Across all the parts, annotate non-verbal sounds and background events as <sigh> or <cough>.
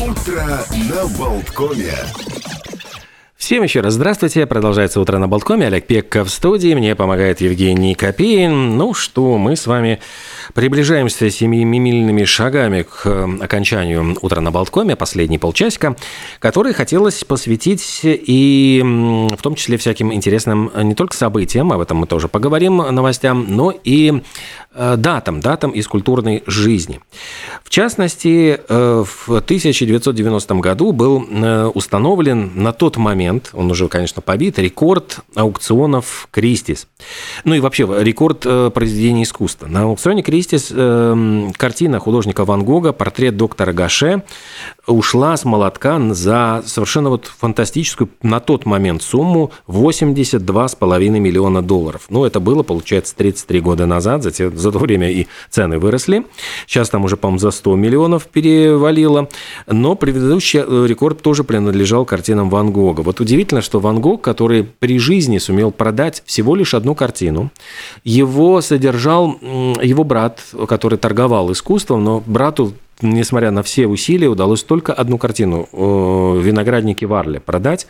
Утро на Болткоме. Всем еще раз здравствуйте. Продолжается утро на Болткоме. Олег Пекка в студии. Мне помогает Евгений Копеин. Ну что, мы с вами приближаемся семимильными шагами к э, окончанию утра на Болткоме, последний полчасика, который хотелось посвятить и в том числе всяким интересным не только событиям, об этом мы тоже поговорим, новостям, но и э, датам, датам из культурной жизни. В частности, э, в 1990 году был установлен на тот момент он уже, конечно, побит, рекорд аукционов Кристис. Ну и вообще рекорд э, произведений искусства. На аукционе Кристис э, картина художника Ван Гога, портрет доктора Гаше, ушла с молотка за совершенно вот фантастическую на тот момент сумму 82,5 миллиона долларов. Ну, это было, получается, 33 года назад, за, те, за то время и цены выросли. Сейчас там уже, по-моему, за 100 миллионов перевалило. Но предыдущий э, рекорд тоже принадлежал картинам Ван Гога. Вот удивительно, что Ван Гог, который при жизни сумел продать всего лишь одну картину, его содержал его брат, который торговал искусством, но брату несмотря на все усилия, удалось только одну картину «Виноградники Варли» продать.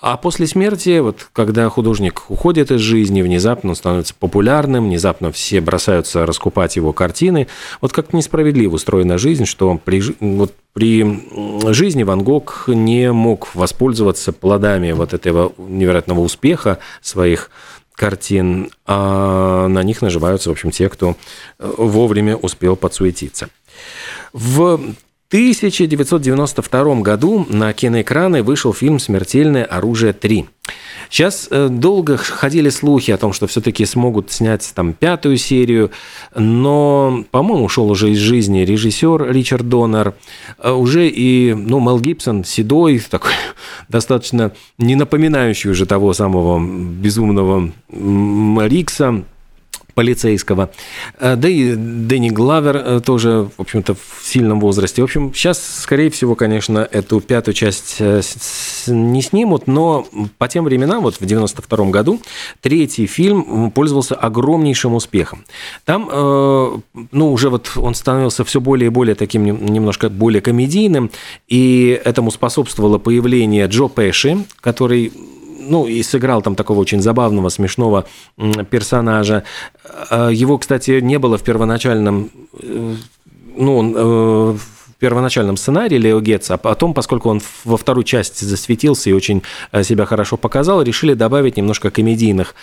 А после смерти, вот когда художник уходит из жизни, внезапно он становится популярным, внезапно все бросаются раскупать его картины. Вот как-то несправедливо устроена жизнь, что при, вот при жизни Ван Гог не мог воспользоваться плодами вот этого невероятного успеха своих картин, а на них наживаются, в общем, те, кто вовремя успел подсуетиться. В 1992 году на киноэкраны вышел фильм «Смертельное оружие 3». Сейчас э, долго ходили слухи о том, что все-таки смогут снять там пятую серию, но, по-моему, ушел уже из жизни режиссер Ричард Доннер, а уже и, ну, Мел Гибсон, седой, <laughs> такой достаточно не напоминающий уже того самого безумного Рикса, полицейского. Э, да и Дэнни Главер э, тоже, в общем-то, в сильном возрасте. В общем, сейчас, скорее всего, конечно, эту пятую часть э, не снимут, но по тем временам, вот в 92 году, третий фильм пользовался огромнейшим успехом. Там, ну, уже вот он становился все более и более таким немножко более комедийным, и этому способствовало появление Джо Пэши, который ну, и сыграл там такого очень забавного, смешного персонажа. А, его, кстати, не было в первоначальном э, ну, он э, первоначальном сценарии Лео Гетца, а потом, поскольку он во вторую часть засветился и очень э, себя хорошо показал, решили добавить немножко комедийных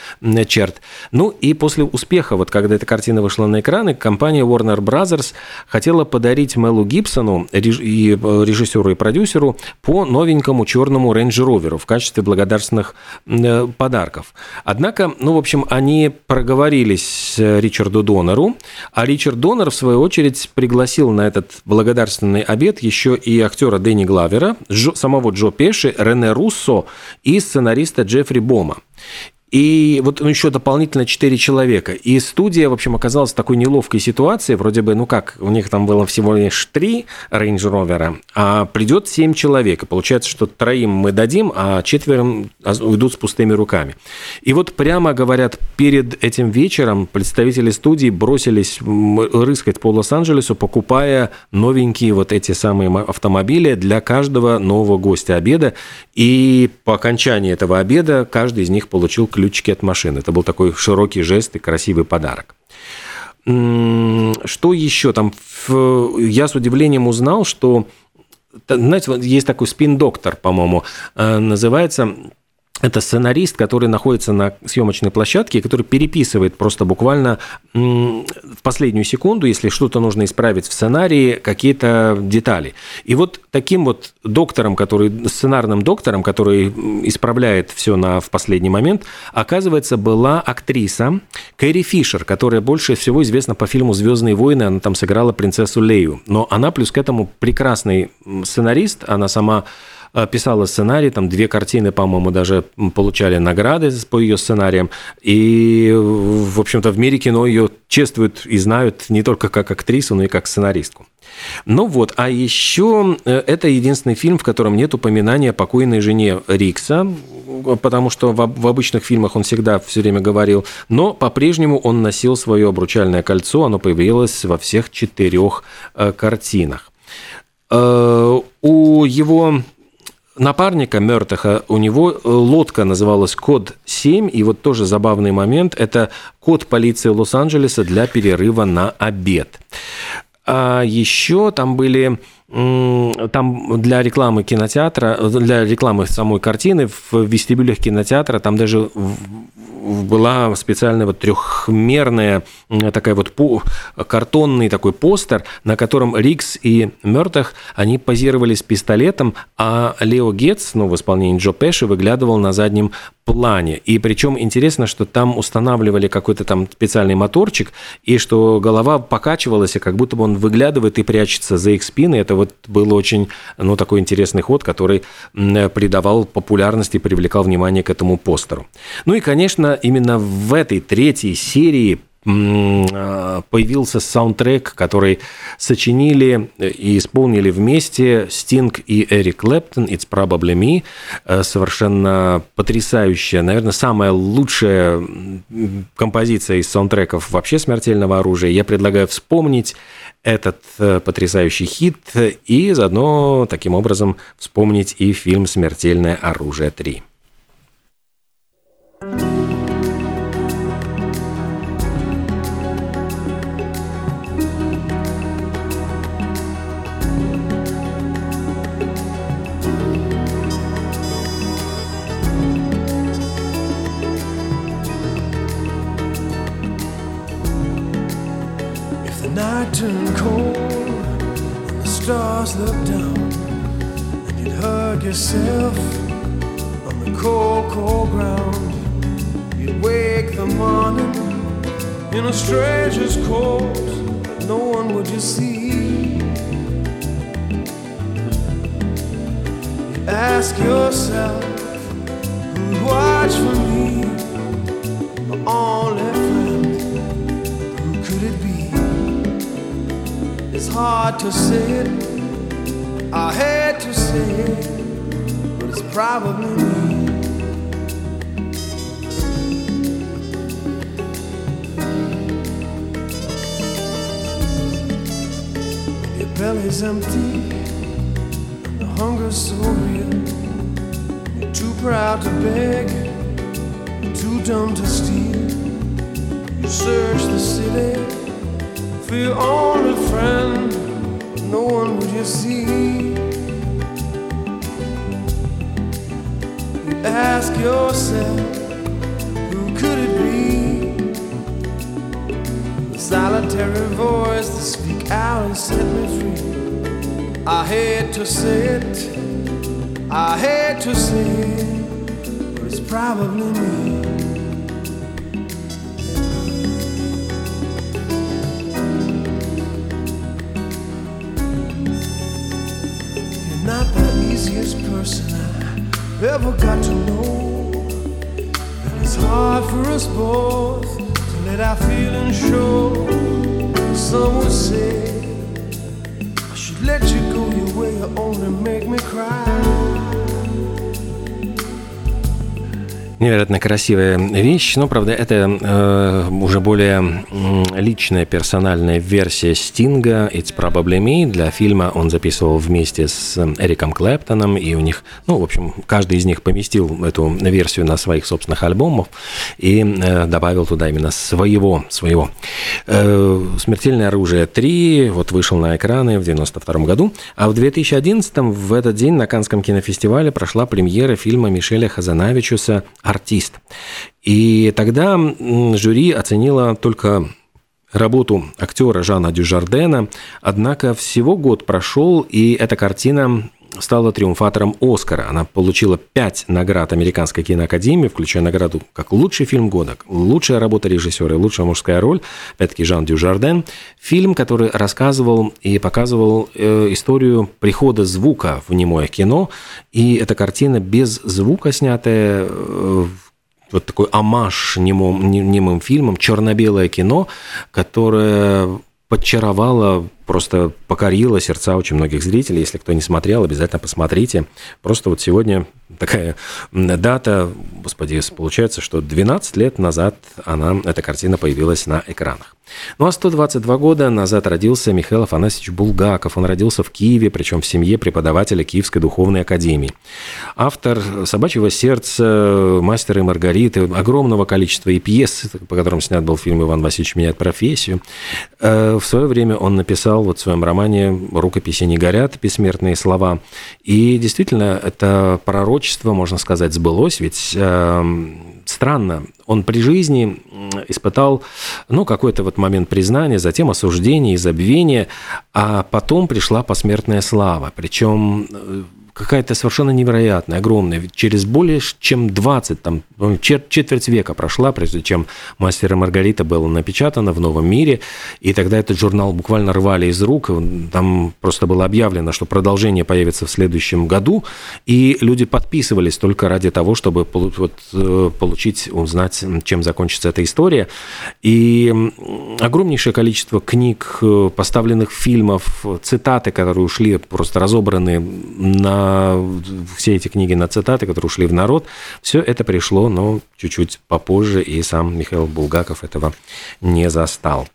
черт. Ну и после успеха, вот когда эта картина вышла на экраны, компания Warner Brothers хотела подарить Мелу Гибсону, и э, режиссеру и продюсеру, по новенькому черному Range Rover в качестве благодарственных э, подарков. Однако, ну, в общем, они проговорились Ричарду Донору, а Ричард Донор, в свою очередь, пригласил на этот благодарственный торжественный обед еще и актера Дэнни Главера, самого Джо Пеши, Рене Руссо и сценариста Джеффри Бома. И вот ну, еще дополнительно 4 человека. И студия, в общем, оказалась в такой неловкой ситуации. Вроде бы, ну как, у них там было всего лишь 3 Range Rover, а придет 7 человек. И получается, что троим мы дадим, а четверым уйдут с пустыми руками. И вот прямо говорят, перед этим вечером представители студии бросились рыскать по Лос-Анджелесу, покупая новенькие вот эти самые автомобили для каждого нового гостя обеда. И по окончании этого обеда каждый из них получил ключики от машины. Это был такой широкий жест и красивый подарок. Что еще там? Я с удивлением узнал, что знаете, есть такой спин-доктор, по-моему, э, называется это сценарист, который находится на съемочной площадке, который переписывает просто буквально в последнюю секунду, если что-то нужно исправить в сценарии, какие-то детали. И вот таким вот доктором, который, сценарным доктором, который исправляет все на, в последний момент, оказывается, была актриса Кэрри Фишер, которая больше всего известна по фильму «Звездные войны», она там сыграла принцессу Лею. Но она плюс к этому прекрасный сценарист, она сама писала сценарий, там две картины, по-моему, даже получали награды по ее сценариям. И, в общем-то, в мире кино ее чествуют и знают не только как актрису, но и как сценаристку. Ну вот, а еще э, это единственный фильм, в котором нет упоминания о покойной жене Рикса, потому что в, в обычных фильмах он всегда все время говорил, но по-прежнему он носил свое обручальное кольцо, оно появилось во всех четырех э, картинах. Э, его напарника Мертаха, у него лодка называлась Код-7, и вот тоже забавный момент, это код полиции Лос-Анджелеса для перерыва на обед. А еще там были там для рекламы кинотеатра, для рекламы самой картины в вестибюлях кинотеатра там даже была специальная вот трехмерная такая вот картонный такой постер, на котором Рикс и Мертах, они позировали с пистолетом, а Лео Гетц, ну, в исполнении Джо Пеши, выглядывал на заднем плане. И причем интересно, что там устанавливали какой-то там специальный моторчик, и что голова покачивалась, и как будто бы он выглядывает и прячется за их спины. Это вот был очень, ну, такой интересный ход, который придавал популярности, привлекал внимание к этому постеру. Ну и, конечно, именно в этой третьей серии появился саундтрек, который сочинили и исполнили вместе Стинг и Эрик Клэптон «It's Probably Me». Э, совершенно потрясающая, наверное, самая лучшая композиция из саундтреков вообще «Смертельного оружия». Я предлагаю вспомнить этот э, потрясающий хит и заодно таким образом вспомнить и фильм «Смертельное оружие 3». Yourself on the cold, cold ground. You'd wake the morning in a stranger's coat, no one would you see. You'd ask yourself who'd watch for me, my only friend. Who could it be? It's hard to say it. I hate to say it, but probably me. Your belly's empty and the hunger's so real, you're too proud to beg, too dumb to steal. You search the city for your only friend. No one would you see. Ask yourself, who could it be? The solitary voice that speak out and set me free. I hate to say it, I hate to say it, but it's probably me. Ever got to know. And it's hard for us both to let our feelings show. Some would say I should let you go your way, you only make me cry. Невероятно красивая вещь, но, правда, это э, уже более личная, персональная версия Стинга «It's Probably Me». Для фильма он записывал вместе с Эриком Клэптоном, и у них, ну, в общем, каждый из них поместил эту версию на своих собственных альбомах и э, добавил туда именно своего, своего. Э, «Смертельное оружие 3» вот вышел на экраны в 92 году, а в 2011 в этот день на Канском кинофестивале прошла премьера фильма Мишеля Хазанавичуса артист. И тогда жюри оценило только работу актера Жана Дюжардена, однако всего год прошел, и эта картина стала триумфатором Оскара. Она получила пять наград Американской киноакадемии, включая награду как лучший фильм года, лучшая работа режиссера и лучшая мужская роль, опять-таки Жан Дюжарден. Фильм, который рассказывал и показывал э, историю прихода звука в немое кино, и эта картина без звука снятая э, вот такой амаш немым, немым фильмом, черно-белое кино, которое подчаровало просто покорила сердца очень многих зрителей. Если кто не смотрел, обязательно посмотрите. Просто вот сегодня такая дата, господи, получается, что 12 лет назад она, эта картина появилась на экранах. Ну а 122 года назад родился Михаил Афанасьевич Булгаков. Он родился в Киеве, причем в семье преподавателя Киевской духовной академии. Автор «Собачьего сердца», «Мастера и Маргариты», огромного количества и пьес, по которым снят был фильм «Иван Васильевич меняет профессию». Э, в свое время он написал вот в своем романе «Рукописи не горят. Бессмертные слова». И действительно, это пророчество, можно сказать, сбылось, ведь эм, странно, он при жизни испытал, ну, какой-то вот момент признания, затем осуждения и забвения, а потом пришла посмертная слава. Причем э, какая-то совершенно невероятная, огромная. Через более чем 20, там, ну, четверть века прошла, прежде чем «Мастер и Маргарита» было напечатано в «Новом мире», и тогда этот журнал буквально рвали из рук, там просто было объявлено, что продолжение появится в следующем году, и люди подписывались только ради того, чтобы вот, э, получить, узнать, чем закончится эта история. И огромнейшее количество книг, э, поставленных фильмов, цитаты, которые ушли, просто разобраны на все эти книги на цитаты, которые ушли в народ, все это пришло, но чуть-чуть попозже, и сам Михаил Булгаков этого не застал.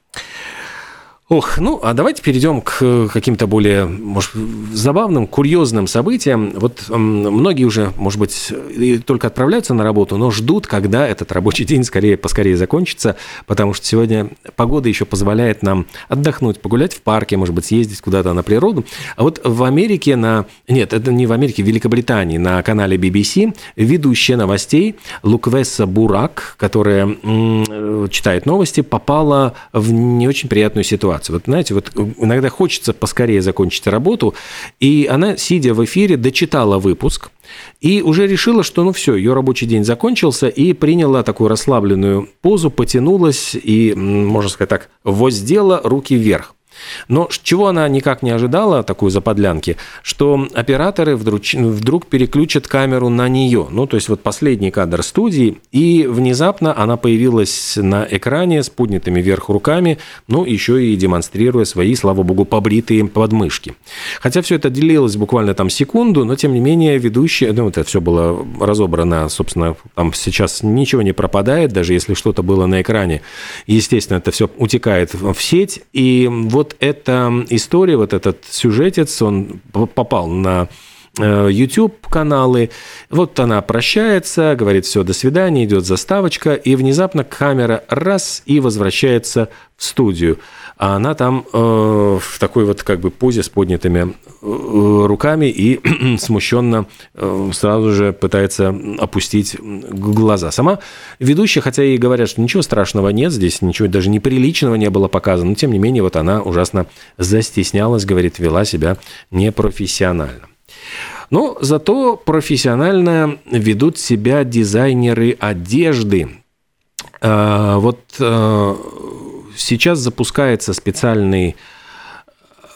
Ох, ну, а давайте перейдем к каким-то более, может, забавным, курьезным событиям. Вот многие уже, может быть, только отправляются на работу, но ждут, когда этот рабочий день скорее, поскорее закончится, потому что сегодня погода еще позволяет нам отдохнуть, погулять в парке, может быть, съездить куда-то на природу. А вот в Америке на... Нет, это не в Америке, в Великобритании на канале BBC ведущая новостей Луквеса Бурак, которая читает новости, попала в не очень приятную ситуацию ситуацию. Вот знаете, вот иногда хочется поскорее закончить работу, и она, сидя в эфире, дочитала выпуск, и уже решила, что ну все, ее рабочий день закончился, и приняла такую расслабленную позу, потянулась и, можно сказать так, воздела руки вверх. Но чего она никак не ожидала, такой заподлянки, что операторы вдруг, вдруг переключат камеру на нее. Ну, то есть вот последний кадр студии, и внезапно она появилась на экране с поднятыми вверх руками, ну, еще и демонстрируя свои, слава богу, побритые подмышки. Хотя все это делилось буквально там секунду, но тем не менее ведущая, ну, это все было разобрано, собственно, там сейчас ничего не пропадает, даже если что-то было на экране, естественно, это все утекает в сеть, и вот вот эта история, вот этот сюжетец, он попал на э, YouTube-каналы. Вот она прощается, говорит все, до свидания, идет заставочка, и внезапно камера раз и возвращается в студию а она там э, в такой вот как бы позе с поднятыми э, руками и <clears throat> смущенно э, сразу же пытается опустить глаза. Сама ведущая, хотя и говорят, что ничего страшного нет, здесь ничего даже неприличного не было показано, но тем не менее вот она ужасно застеснялась, говорит, вела себя непрофессионально. Но зато профессионально ведут себя дизайнеры одежды. Э, вот э, сейчас запускается специальный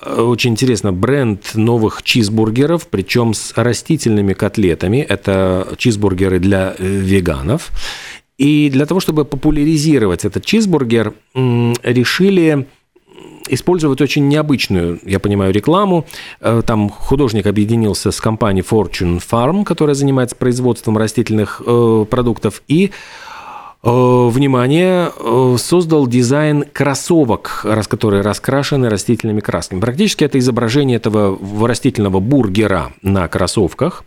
э, очень интересно, бренд новых чизбургеров, причем с растительными котлетами. Это чизбургеры для э, веганов. И для того, чтобы популяризировать этот чизбургер, решили использовать очень необычную, я понимаю, рекламу. Э, там художник объединился с компанией Fortune Farm, которая занимается производством растительных продуктов, и внимание, э, создал дизайн кроссовок, которые раскрашены растительными красками. Практически это изображение этого растительного бургера на кроссовках.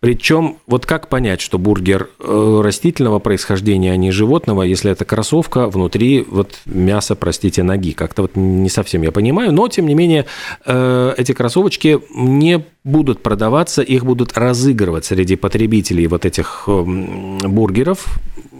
Причем, вот как понять, что бургер э, растительного происхождения, а не животного, если это кроссовка, внутри вот мясо, простите, ноги. Как-то вот не совсем я понимаю, но, тем не менее, эти кроссовочки не будут продаваться, их будут разыгрывать среди потребителей вот этих бургеров,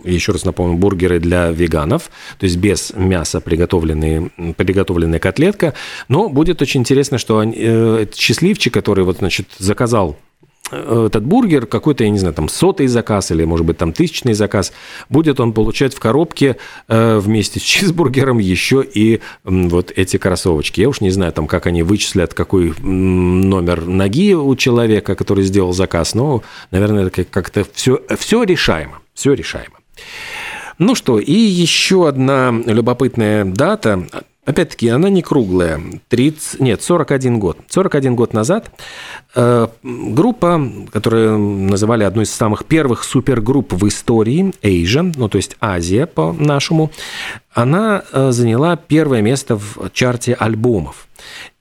еще раз напомню, бургеры для веганов, то есть без мяса приготовленные, приготовленная котлетка. Но будет очень интересно, что они, э, счастливчик, который вот, значит, заказал э, этот бургер, какой-то, я не знаю, там сотый заказ или, может быть, там тысячный заказ, будет он получать в коробке э, вместе с <laughs> чизбургером еще и вот эти кроссовочки. Я уж не знаю, там, как они вычислят, какой номер ноги у человека, который сделал заказ, но, наверное, как-то все, все решаемо, все решаемо. Ну что, и еще одна любопытная дата. Опять-таки, она не круглая. 30, нет, 41 год. 41 год назад э, группа, которую называли одной из самых первых супергрупп в истории, Asia, ну то есть Азия по-нашему, она э, заняла первое место в чарте альбомов.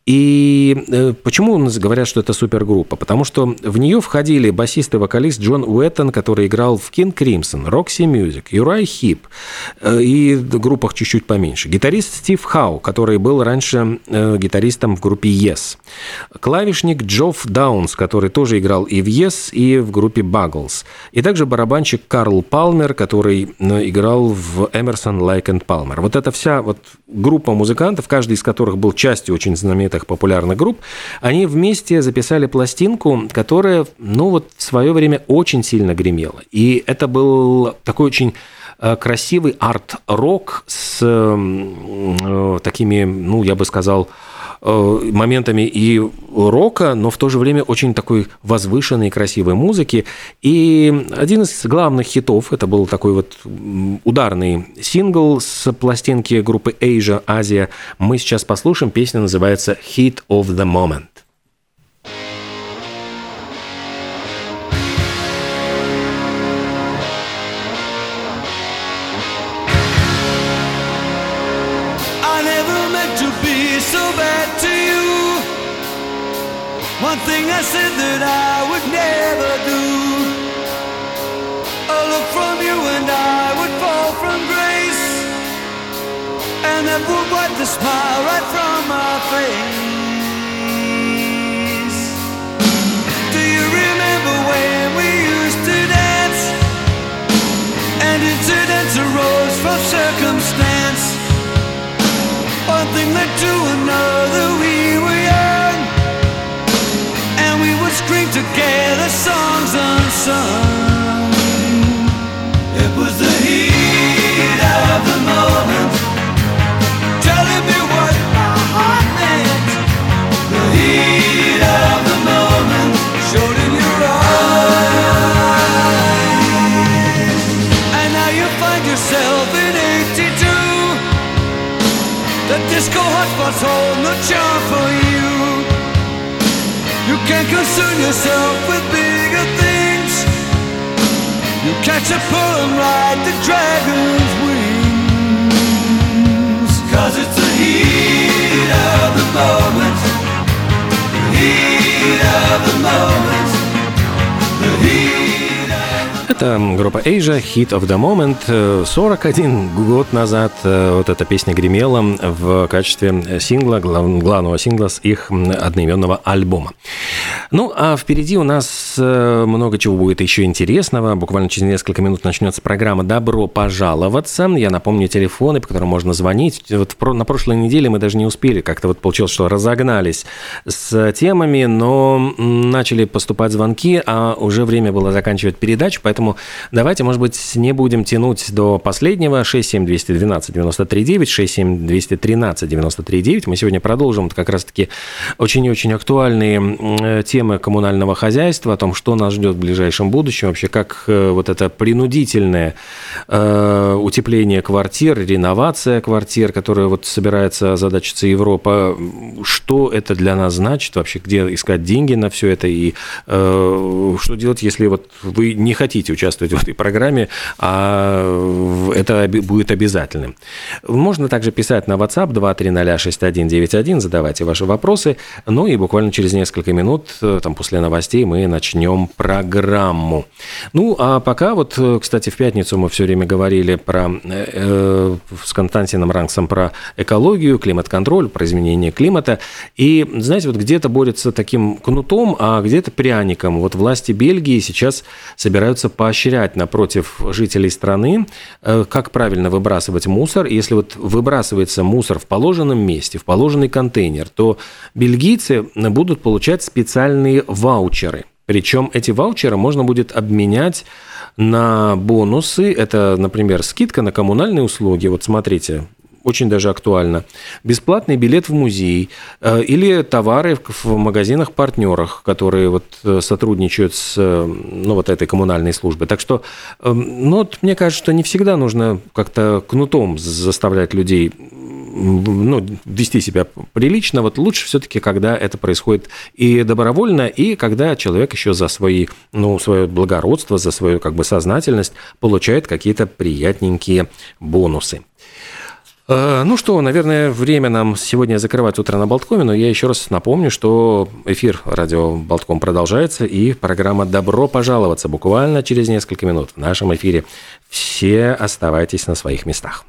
И э, почему у нас говорят, что это супергруппа? Потому что в нее входили басист и вокалист Джон Уэттон, который играл в King Crimson, Roxy Music, Юрай Хип э, и в группах чуть-чуть поменьше. Гитарист Стив Хау, который был раньше э, гитаристом в группе Yes. Клавишник Джофф Даунс, который тоже играл и в Yes, и в группе Buggles. И также барабанщик Карл Палмер, который играл в Emerson, Lake and Palmer. Вот эта вся вот группа музыкантов, каждый из которых был частью очень знаменитой 90-х популярных групп, они вместе записали пластинку, которая, ну вот, в свое время очень сильно гремела. И это был такой очень э, красивый арт-рок с э, такими, ну, я бы сказал, моментами и рока, но в то же время очень такой возвышенной и красивой музыки. И один из главных хитов, это был такой вот ударный сингл с пластинки группы Asia, Азия. Мы сейчас послушаем, песня называется «Hit of the Moment». And that would wipe the smile right from my face. Do you remember when we used to dance? And incidents arose from circumstance. One thing led to another, we were young and we would scream together songs unsung. Concern yourself with bigger things. You catch a pull and ride the dragon's wings. Cause it's the heat of the moment. The heat of the moment. Это группа Asia, Hit of the Moment. 41 год назад э, вот эта песня гремела в качестве сингла, главного сингла с их одноименного альбома. Ну, а впереди у нас э, много чего будет еще интересного. Буквально через несколько минут начнется программа «Добро пожаловаться». Я напомню телефоны, по которым можно звонить. Вот на прошлой неделе мы даже не успели. Как-то вот получилось, что разогнались с темами, но начали поступать звонки, а уже время было заканчивать передачу, поэтому Поэтому давайте, может быть, не будем тянуть до последнего. 67212 93 9, 67213 93 9. Мы сегодня продолжим как раз-таки очень и очень актуальные темы коммунального хозяйства, о том, что нас ждет в ближайшем будущем, вообще как э, вот это принудительное э, утепление квартир, реновация квартир, которая вот собирается задачиться Европа, что это для нас значит, вообще где искать деньги на все это и э, что делать, если вот вы не хотите участвовать в этой программе, а это будет обязательным. Можно также писать на WhatsApp 2306191, задавайте ваши вопросы. Ну и буквально через несколько минут, э, там после новостей, мы начнем программу. Ну, а пока вот, э, кстати, в пятницу мы все время говорили про, э, с Константином Рангсом про экологию, климат-контроль, про изменение климата. И, знаете, вот где-то борется таким кнутом, а где-то пряником. Вот власти Бельгии сейчас собираются по поощрять напротив жителей страны, э, как правильно выбрасывать мусор. Если вот выбрасывается мусор в положенном месте, в положенный контейнер, то бельгийцы будут получать специальные ваучеры. Причем эти ваучеры можно будет обменять на бонусы. Это, например, скидка на коммунальные услуги. Вот смотрите, очень даже актуально. Бесплатный билет в музей э, или товары в магазинах-партнерах, которые вот э, сотрудничают с э, ну, вот этой коммунальной службой. Так что, ну, вот, мне кажется, что не всегда нужно как-то кнутом заставлять людей ну, вести себя прилично, вот лучше все-таки, когда это происходит и добровольно, и когда человек еще за свои, ну, свое благородство, за свою как бы сознательность получает какие-то приятненькие бонусы. Э, ну что, наверное, время нам сегодня закрывать утро на Болткоме, но я еще раз напомню, что эфир радио Болтком продолжается, и программа «Добро пожаловаться» буквально через несколько минут в нашем эфире. Все оставайтесь на своих местах.